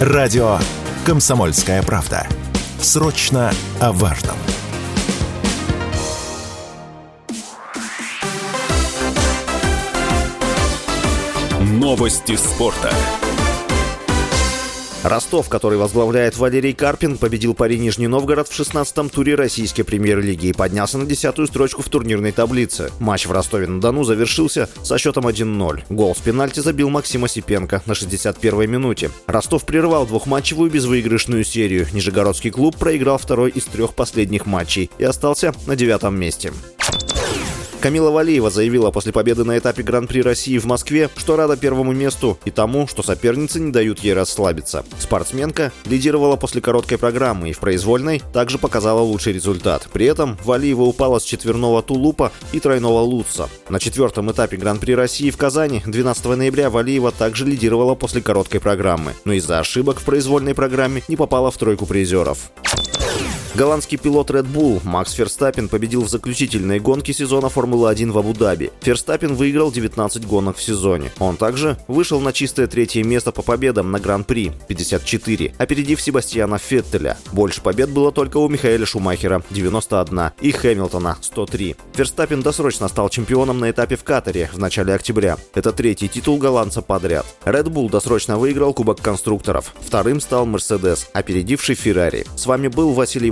Радио «Комсомольская правда». Срочно о важном. Новости спорта. Ростов, который возглавляет Валерий Карпин, победил пари Нижний Новгород в 16-м туре российской премьер-лиги и поднялся на десятую строчку в турнирной таблице. Матч в Ростове-на-Дону завершился со счетом 1-0. Гол с пенальти забил Максим Осипенко на 61-й минуте. Ростов прервал двухматчевую безвыигрышную серию. Нижегородский клуб проиграл второй из трех последних матчей и остался на девятом месте. Камила Валиева заявила после победы на этапе Гран-при России в Москве, что рада первому месту и тому, что соперницы не дают ей расслабиться. Спортсменка лидировала после короткой программы и в произвольной также показала лучший результат. При этом Валиева упала с четверного тулупа и тройного лутса. На четвертом этапе Гран-при России в Казани 12 ноября Валиева также лидировала после короткой программы, но из-за ошибок в произвольной программе не попала в тройку призеров. Голландский пилот Red Bull Макс Ферстаппин победил в заключительной гонке сезона Формулы-1 в Абу-Даби. Ферстаппин выиграл 19 гонок в сезоне. Он также вышел на чистое третье место по победам на Гран-при 54, опередив Себастьяна Феттеля. Больше побед было только у Михаэля Шумахера 91 и Хэмилтона 103. Ферстаппин досрочно стал чемпионом на этапе в Катаре в начале октября. Это третий титул голландца подряд. Red Bull досрочно выиграл Кубок конструкторов. Вторым стал Мерседес, опередивший Феррари. С вами был Василий